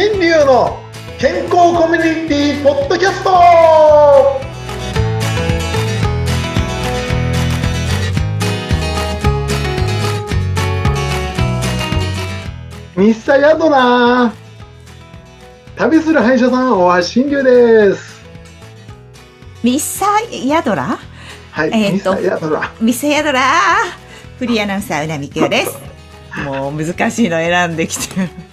新流の健康コミュニティポッドキャスト。日サヤドナ旅する歯医者さんは新流です。ミッサヤドラ？はい、えーとミサヤドラ。ミッサヤドラフリーアナウンサーうなみきよです。もう難しいの選んできてる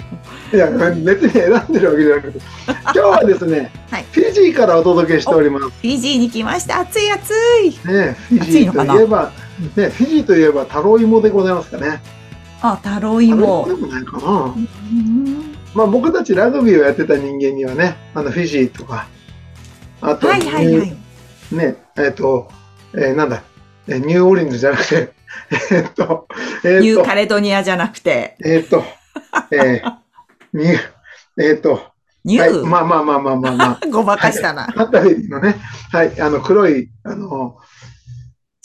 いや別に選んでるわけじゃなくて。今日はですね、はい。フィジーからお届けしております。フィジーに来ました。暑い暑い。ね、フィジーといえば、ね、フィジーといえばタロイモでございますかね。あタロタイモ。ロイモでもないかな。うんまあ僕たちラグビーをやってた人間にはね、あのフィジーとか、あと、はいはいはい。ね、えっ、と、えーなんだ、えーニューオーリンズじゃなくて、えっ、と、えっ、と。ニュー、カレドニアじゃなくて。えっ、と、えー、ニュー、えっ、と、はい、ニュー、まあまあまあまあまあまあ、ごまかしたな、カンタベリーのね、はい、あの黒い、あの、も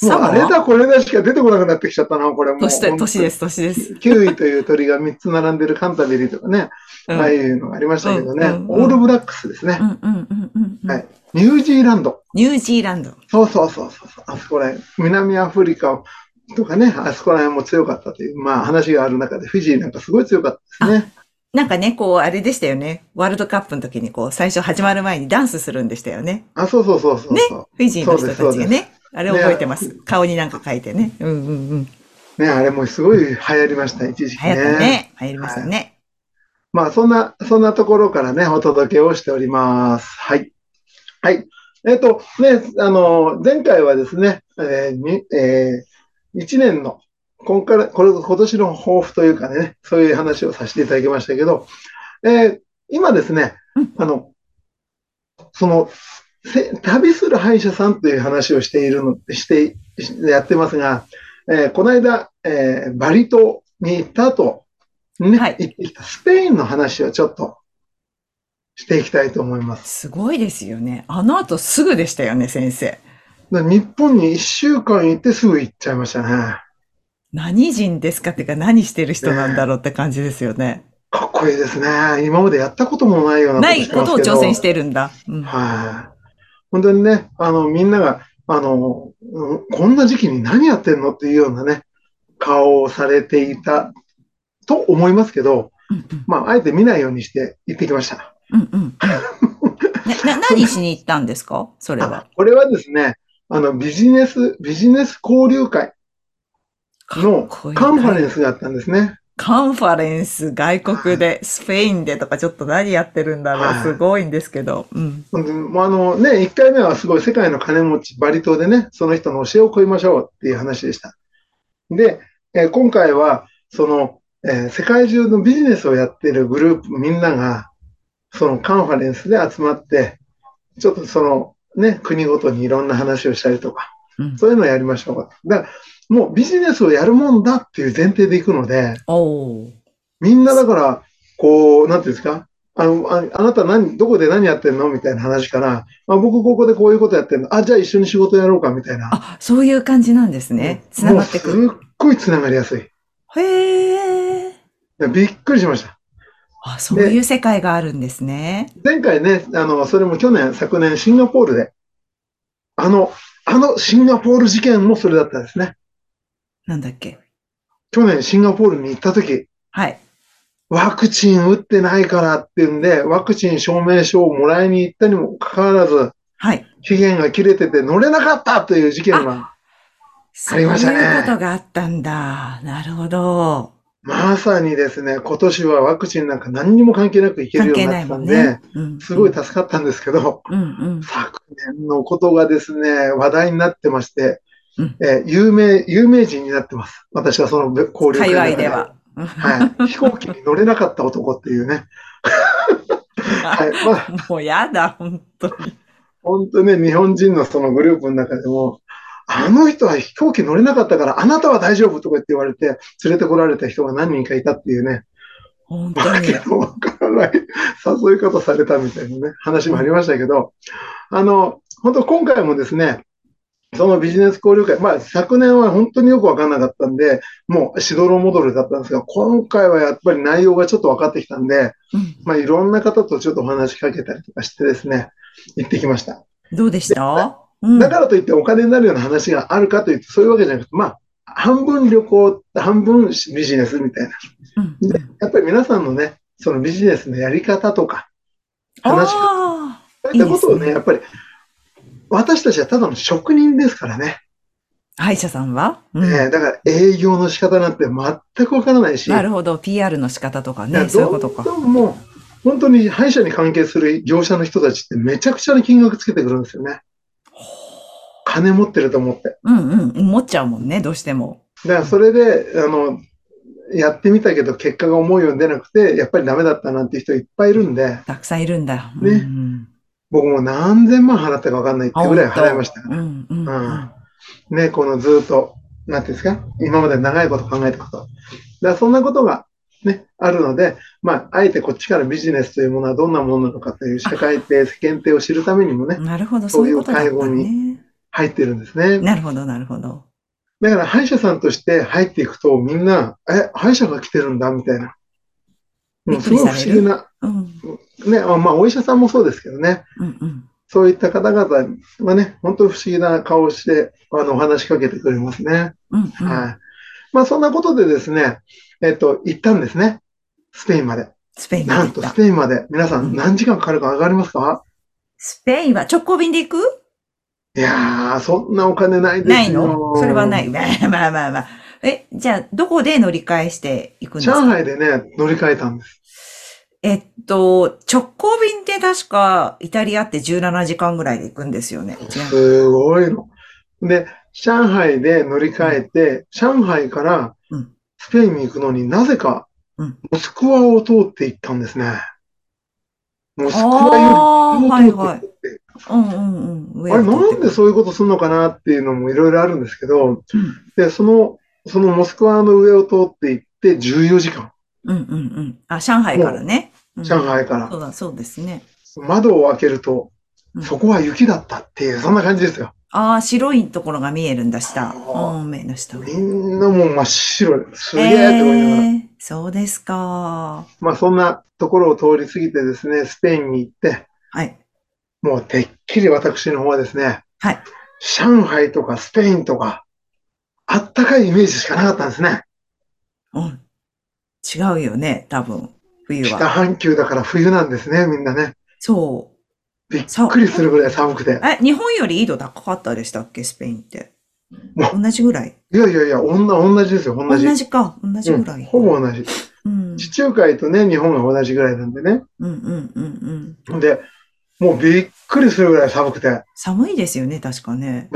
うあれだこれだしか出てこなくなってきちゃったな、これもう。年で年です年です、キウイという鳥が3つ並んでるカンタベリーとかね、うんああいうのがありましたけどね、うんうんうんオールブラックスですね、はい。ニュージーランド。ニュージーランド。そうそうそうそう。あそこら辺。南アフリカとかね、あそこら辺も強かったという、まあ話がある中で、フィジーなんかすごい強かったですね。なんかね、こう、あれでしたよね。ワールドカップの時に、こう、最初始まる前にダンスするんでしたよね。あ、そうそうそうそうそう、フィジーの人たちがね。あれ覚えてます？顔になんか書いてね。うんうんうん。ね、あれもすごい流行りました、一時期流ね。行ったね。流行りましたね。まあ、そんな、そんなところからね、お届けをしております。はい。はい。えっ、と、ね、あの、前回はですね、えーにえー、1年の、今から、これ、今年の抱負というかね、そういう話をさせていただきましたけど、えー今ですねうん、あの、その、せ旅する歯医者さんという話をしているの、して、しやってますが、えーこの間、えーバリ島に行った後、ね、はい行ってきたスペインの話をちょっとしていきたいと思います。すごいですよね。あの後すぐでしたよね、先生。で日本に1週間行ってすぐ行っちゃいましたね。何人ですかっていうか何してる人なんだろうって感じですよね。かっこいいですね。今までやったこともないようなないことを挑戦してるんだ。うんはい。本当にね、あの、みんなが、あの、うんこんな時期に何やってんのっていうようなね、顔をされていたと思いますけど、うんまあ、あえて見ないようにして行ってきました。うんうんうんなな何しに行ったんですか？それあは。これはですね、あの、ビジネス、ビジネス交流会のカンファレンスがあったんですね。カンファレンス、外国で、スペインでとかちょっと何やってるんだろう。はいすごいんですけど。うん。もうあのね、1回目はすごい世界の金持ち、バリ島でね、その人の教えを請いましょうっていう話でした。で、えー今回は、その、えー世界中のビジネスをやってるグループみんなが、そのカンファレンスで集まって、ちょっとそのね、国ごとにいろんな話をしたりとか、うんそういうのをやりましょう。だから、もうビジネスをやるもんだっていう前提でいくので、みんなだから、こう、なんていうんですか？あの、ああなた何、どこで何やってんの？みたいな話から、あ僕ここでこういうことやってんの？あ、じゃあ一緒に仕事やろうかみたいな。あ、そういう感じなんですね。つながってくる。すっごいつながりやすい。いへえ。やびっくりしました。あ、そういう世界があるんですね。前回ね、あの、それも去年、昨年、シンガポールで、あの、あのシンガポール事件もそれだったんですね。なんだっけ？去年シンガポールに行った時、はい。ワクチン打ってないからっていうんで、ワクチン証明書をもらいに行ったにもかかわらず、はい。期限が切れてて乗れなかったという事件が、そうありましたねいうことがあったんだ。なるほど。まさにですね、今年はワクチンなんか何にも関係なくいけるようになってたんで、ね。うんすごい助かったんですけど、うんうん。昨年のことがですね、話題になってまして、うんえー有名、有名人になってます。私はその交流会界隈では。はい。飛行機に乗れなかった男っていうね。はい。まあ、もうやだ、本当に。本当ね、日本人のそのグループの中でも、あの人は飛行機乗れなかったから、あなたは大丈夫とか言って言われて、連れてこられた人が何人かいたっていうね、本当にわけ。のわからない誘い方されたみたいなね、話もありましたけど、あの、本当今回もですね、そのビジネス交流会、まあ昨年は本当によくわかんなかったんで、もうしどろもどろだったんですが、今回はやっぱり内容がちょっと分かってきたんで、うん。まあいろんな方とちょっとお話しかけたりとかしてですね、行ってきました。どうでした？うん。だからといってお金になるような話があるかというと、そういうわけじゃなくて、まあ、半分旅行、半分ビジネスみたいな。うんでやっぱり皆さんのね、そのビジネスのやり方とか、話し方、あそういったことをね、いいね。やっぱり、私たちはただの職人ですからね。あ、歯医者さんは、うんねだから営業の仕方なんて全くわからないし、なるほど。PR の仕方とかね。そういうことか。もう、本当に歯医者に関係する業者の人たちってめちゃくちゃな金額つけてくるんですよね。金持ってると思って。うんうん。思っちゃうもんね、どうしても。だからそれで、あの、やってみたけど結果が思うように出なくて、やっぱりダメだったなんて人いっぱいいるんで、たくさんいるんだ。ねうん僕も何千万払ったかわかんないってぐらい払いましたから。うんうん。ね、このずっと、なんていうんですか、今まで長いこと考えたこと。だからそんなことがね、あるので、まあ、あえてこっちからビジネスというものはどんなものなのかという社会定、世間体を知るためにもね、なるほど、そうういう会合ね。入ってるんですね。なるほど、なるほど。だから歯医者さんとして入っていくとみんな、え、歯医者が来てるんだみたいな。もうすごい不思議な、うん。ね、あまあお医者さんもそうですけどね、うんうん。そういった方々はね、本当に不思議な顔をして、あの、お話しかけてくれますね。うんうん。はい。まあそんなことでですね、えっと、行ったんですね。スペインまで。スペインなんとス。ペインまで。皆さうんん何時間かかるかわかりますか？スペインは直行便で行く？いやー、そんなお金ないですよ。ないの？それはない。まあまあまあまあ。え、じゃあ、どこで乗り換えしていくんですか？上海でね、乗り換えたんです。えっと、直行便で確かイタリアって17時間ぐらいで行くんですよね。すごいの。で、上海で乗り換えて、上海からうんスペインに行くのになぜかうん、モスクワを通って行ったんですね。モスクワああ、よりはいはいうんうんうん。上あれ、なんでそういうことするのかなっていうのもいろいろあるんですけど、うんで、その、そのモスクワの上を通って行って14時間、うんうんうん。あ、上海からね。うん上海からそうだ、そうですね。窓を開けるとうん、そこは雪だったっていう、そんな感じですよ。ああ、白いところが見えるんだ、下。あうん、目の下。みんなもう真っ白ですげえって思いながら。えーそうですか。まあそんなところを通り過ぎてですね、スペインに行って、はい。もうてっきり私の方はですね、はい。上海とかスペインとか、あったかいイメージしかなかったんですね。うん。違うよね、多分。冬北は。半球だから冬なんですね、みんなね。そびっくりするぐらい寒くてう。。え、日本より緯度高かったでしたっけ、スペインって。も同じぐらい？いやいやいや、おんな同じですよ、同同じ。じか。同じぐらい。うんほぼ同じ。うん。地中海とね、日本が同じぐらいなんでね。うんうんうんうん。で、もうびっくりするぐらい寒くて、寒いですよね、確かね。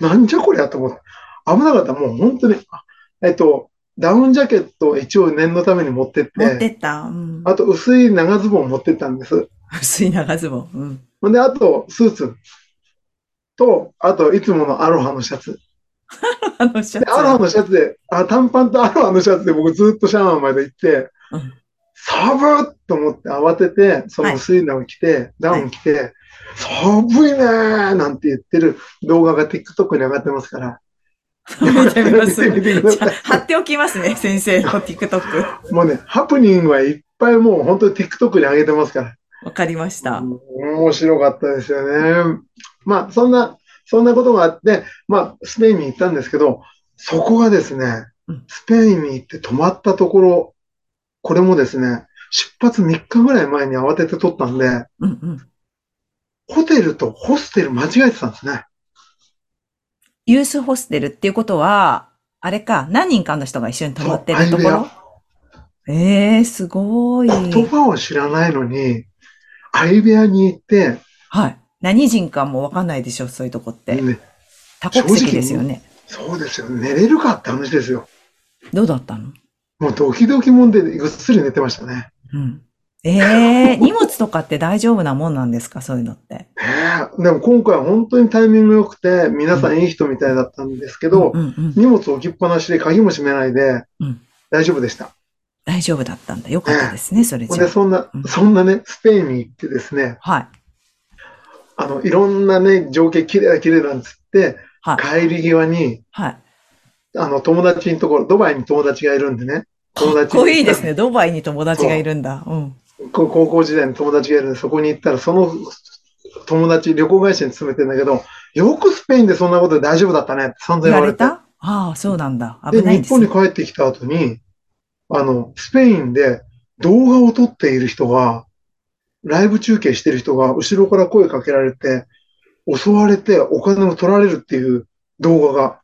なんじゃこりゃと思って。危なかった。もう本当に、あえっと、ダウンジャケットを一応念のために持ってって、持ってった？うん。あと薄い長ズボン持ってったんです。薄い長ズボン。うん。ほんで、あとスーツと、あといつものアロハのシャツ。あのシャツ。でアロハのシャツで、あ、短パンとアロハのシャツで僕ずっとシャワーまで行って、うん寒っと思って慌てて、その薄いのを着て、ダウン着て、寒いねーなんて言ってる動画が TikTok に上がってますから。見てみます。見てみてくださいじゃあ貼っておきますね、先生の TikTok。もうね、ハプニングはいっぱいもう本当に TikTok に上げてますから。わかりました。面白かったですよね。まあ、そんな、そんなことがあって、まあ、スペインに行ったんですけど、そこがですねうん、スペインに行って泊まったところ、これもですね、出発3日ぐらい前に慌てて取ったんで、うんうん。ホテルとホステル間違えてたんですね。ユースホステルっていうことは、あれか、何人かの人が一緒に泊まってるところ？ええー、すごい。言葉を知らないのに、相部屋に行って、はい。何人かもわかんないでしょ、そういうとこって。ね、多国籍ですよね。そうですよ、寝れるかって話ですよ。どうだったの？もうドキドキもんでぐっすり寝てましたね。うん。ええー、荷物とかって大丈夫なもんなんですか？そういうのって。ねえでも今回は本当にタイミング良くて、皆さんいい人みたいだったんですけど、うんうん。荷物置きっぱなしで鍵も閉めないでうん、大丈夫でした。大丈夫だったんだ。よかったですね、それほんで、じゃあ。そんなうん、そんなね、スペインに行ってですね、はい。あの、いろんなね、情景綺麗だ綺麗なんつって、はい。帰り際に、はい。あの、友達のところ、ドバイに友達がいるんでね。友達かっこいいですね。ドバイに友達がいるんだ。うん。こ高校時代の友達がいるんで、そこに行ったら、その友達、旅行会社に勤めてんだけど、よくスペインでそんなことで大丈夫だったねって散々言われ。た？ああ、そうなんだ。で、日本危ないんですね。に帰ってきた後に、あの、スペインで動画を撮っている人が、ライブ中継してる人が後ろから声かけられて、襲われてお金を取られるっていう動画が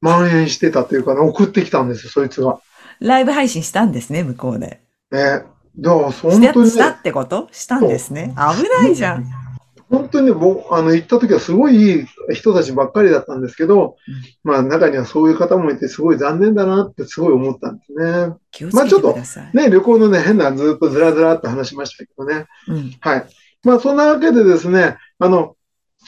蔓延してたというかね、送ってきたんですよ、そいつが。ライブ配信したんですね、向こうで。ね。だから、し本当にね、たしたってこと？したんですね。危ないじゃん。本当にね、もう、あの、行った時はすごいいい人たちばっかりだったんですけど、まあ、中にはそういう方もいて、すごい残念だなってすごい思ったんですね。気をつけてください。ね、旅行のね、変なずっとずらずらっと話しましたけどね。うん。はい。まあ、そんなわけでですね、あの、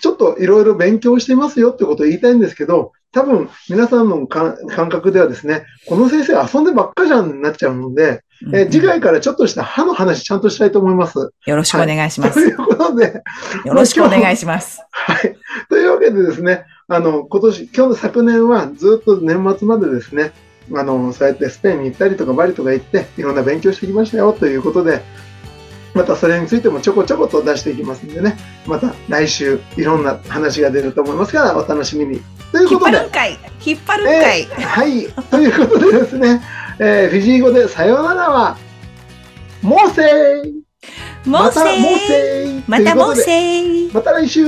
ちょっといろいろ勉強してますよってことを言いたいんですけど、多分皆さんのか感覚ではですね、この先生遊んでばっかじゃんになっちゃうので、えー次回からちょっとした歯の話ちゃんとしたいと思います。よろしくお願いします。ということで、よろしくお願いします。はい。というわけでですね、あの、今年、今日の昨年はずっと年末までですね、あの、そうやってスペインに行ったりとかバリとか行って、いろんな勉強してきましたよということで、またそれについてもちょこちょこと出していきますんでね、また来週いろんな話が出ると思いますから、お楽しみに。という引っことで、張るんかい引っ張るんかい、えーはい。ということでですね、えーフィジー語でさようならは、モーセーもうせまたモーーセーまたもうということでせーまた来週